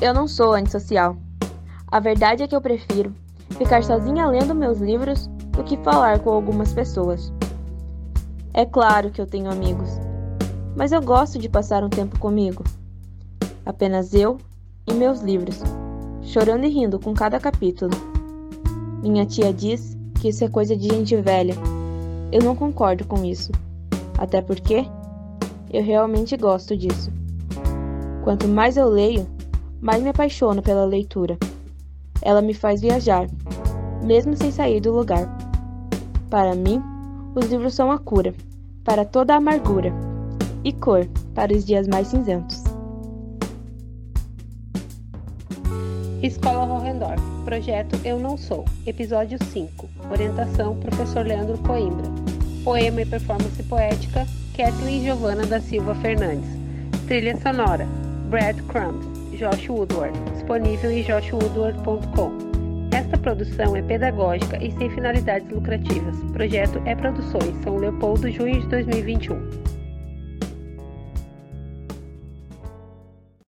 Eu não sou antissocial. A verdade é que eu prefiro ficar sozinha lendo meus livros do que falar com algumas pessoas. É claro que eu tenho amigos, mas eu gosto de passar um tempo comigo. Apenas eu e meus livros, chorando e rindo com cada capítulo. Minha tia diz que isso é coisa de gente velha. Eu não concordo com isso. Até porque eu realmente gosto disso. Quanto mais eu leio, mais me apaixono pela leitura. Ela me faz viajar, mesmo sem sair do lugar. Para mim, os livros são a cura para toda a amargura e cor para os dias mais cinzentos. Escola Horrendorf, Projeto Eu Não Sou, Episódio 5, Orientação Professor Leandro Coimbra, Poema e Performance Poética, Kathleen Giovana da Silva Fernandes, Trilha Sonora, Brad Crumbs, Josh Woodward, disponível em joshwoodward.com. Esta produção é pedagógica e sem finalidades lucrativas. Projeto é Produções, São Leopoldo, junho de 2021.